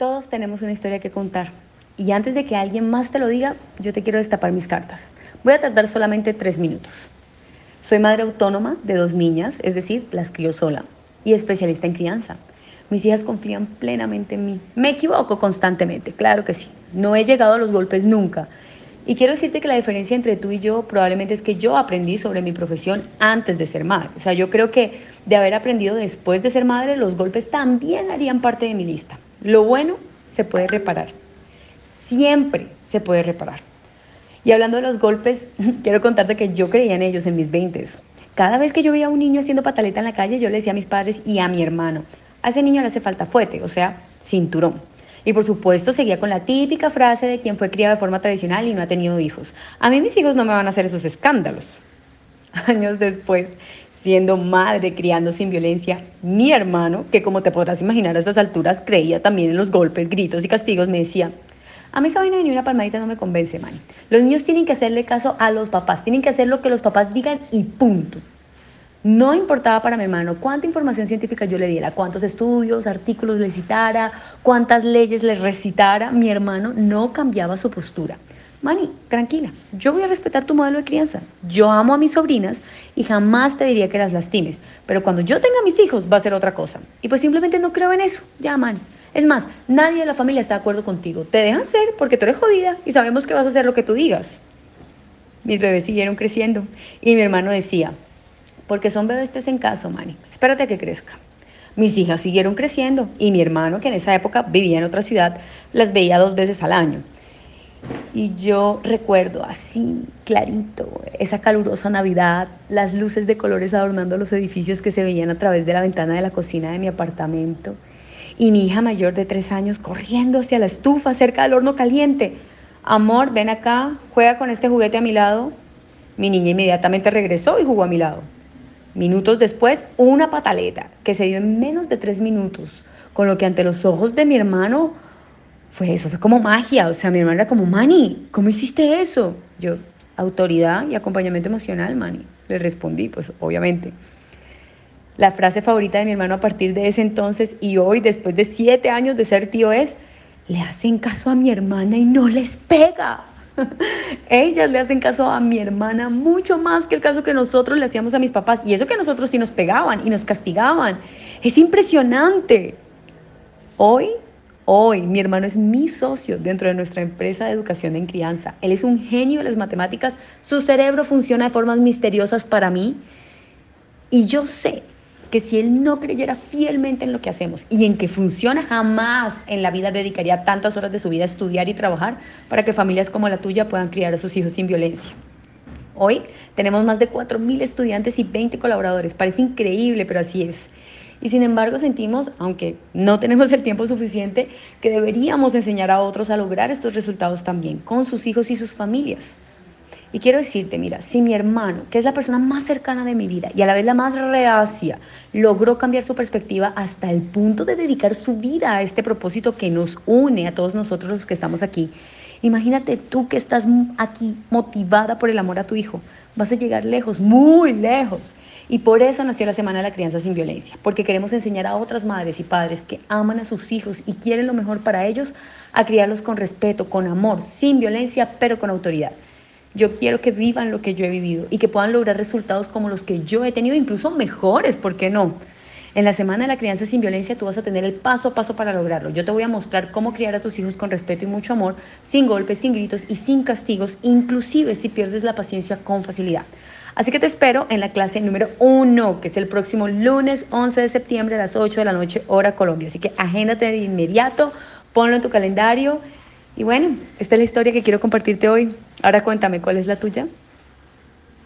Todos tenemos una historia que contar. Y antes de que alguien más te lo diga, yo te quiero destapar mis cartas. Voy a tardar solamente tres minutos. Soy madre autónoma de dos niñas, es decir, las crío sola, y especialista en crianza. Mis hijas confían plenamente en mí. Me equivoco constantemente, claro que sí. No he llegado a los golpes nunca. Y quiero decirte que la diferencia entre tú y yo probablemente es que yo aprendí sobre mi profesión antes de ser madre. O sea, yo creo que de haber aprendido después de ser madre, los golpes también harían parte de mi lista. Lo bueno se puede reparar. Siempre se puede reparar. Y hablando de los golpes, quiero contarte que yo creía en ellos en mis 20. Cada vez que yo veía a un niño haciendo pataleta en la calle, yo le decía a mis padres y a mi hermano, a ese niño le hace falta fuete, o sea, cinturón. Y por supuesto seguía con la típica frase de quien fue criado de forma tradicional y no ha tenido hijos. A mí mis hijos no me van a hacer esos escándalos. Años después, siendo madre, criando sin violencia, mi hermano, que como te podrás imaginar a estas alturas creía también en los golpes, gritos y castigos, me decía, a mí esa vaina de ni una palmadita no me convence, man. Los niños tienen que hacerle caso a los papás, tienen que hacer lo que los papás digan y punto. No importaba para mi hermano cuánta información científica yo le diera, cuántos estudios, artículos le citara, cuántas leyes le recitara, mi hermano no cambiaba su postura. Mani, tranquila, yo voy a respetar tu modelo de crianza. Yo amo a mis sobrinas y jamás te diría que las lastimes. Pero cuando yo tenga mis hijos va a ser otra cosa. Y pues simplemente no creo en eso. Ya, Mani. Es más, nadie de la familia está de acuerdo contigo. Te dejan ser porque tú eres jodida y sabemos que vas a hacer lo que tú digas. Mis bebés siguieron creciendo y mi hermano decía, porque son bebés te en caso, Mani. Espérate a que crezca. Mis hijas siguieron creciendo y mi hermano, que en esa época vivía en otra ciudad, las veía dos veces al año. Y yo recuerdo así, clarito, esa calurosa Navidad, las luces de colores adornando los edificios que se veían a través de la ventana de la cocina de mi apartamento. Y mi hija mayor de tres años corriendo hacia la estufa cerca del horno caliente. Amor, ven acá, juega con este juguete a mi lado. Mi niña inmediatamente regresó y jugó a mi lado. Minutos después, una pataleta que se dio en menos de tres minutos, con lo que ante los ojos de mi hermano fue eso, fue como magia. O sea, mi hermana era como, Mani, ¿cómo hiciste eso? Yo, autoridad y acompañamiento emocional, Mani. Le respondí, pues obviamente. La frase favorita de mi hermano a partir de ese entonces y hoy, después de siete años de ser tío, es, le hacen caso a mi hermana y no les pega. Ellas le hacen caso a mi hermana mucho más que el caso que nosotros le hacíamos a mis papás. Y eso que nosotros sí nos pegaban y nos castigaban. Es impresionante. Hoy Hoy mi hermano es mi socio dentro de nuestra empresa de educación en crianza. Él es un genio de las matemáticas, su cerebro funciona de formas misteriosas para mí y yo sé que si él no creyera fielmente en lo que hacemos y en que funciona, jamás en la vida dedicaría tantas horas de su vida a estudiar y trabajar para que familias como la tuya puedan criar a sus hijos sin violencia. Hoy tenemos más de 4.000 estudiantes y 20 colaboradores. Parece increíble, pero así es. Y sin embargo sentimos, aunque no tenemos el tiempo suficiente, que deberíamos enseñar a otros a lograr estos resultados también, con sus hijos y sus familias. Y quiero decirte, mira, si mi hermano, que es la persona más cercana de mi vida y a la vez la más reacia, logró cambiar su perspectiva hasta el punto de dedicar su vida a este propósito que nos une a todos nosotros los que estamos aquí, imagínate tú que estás aquí motivada por el amor a tu hijo, vas a llegar lejos, muy lejos. Y por eso nació la Semana de la Crianza sin Violencia, porque queremos enseñar a otras madres y padres que aman a sus hijos y quieren lo mejor para ellos a criarlos con respeto, con amor, sin violencia, pero con autoridad. Yo quiero que vivan lo que yo he vivido y que puedan lograr resultados como los que yo he tenido, incluso mejores, ¿por qué no? En la Semana de la Crianza sin Violencia tú vas a tener el paso a paso para lograrlo. Yo te voy a mostrar cómo criar a tus hijos con respeto y mucho amor, sin golpes, sin gritos y sin castigos, inclusive si pierdes la paciencia con facilidad. Así que te espero en la clase número uno, que es el próximo lunes 11 de septiembre a las 8 de la noche, hora Colombia. Así que agéndate de inmediato, ponlo en tu calendario. Y bueno, esta es la historia que quiero compartirte hoy. Ahora cuéntame, ¿cuál es la tuya?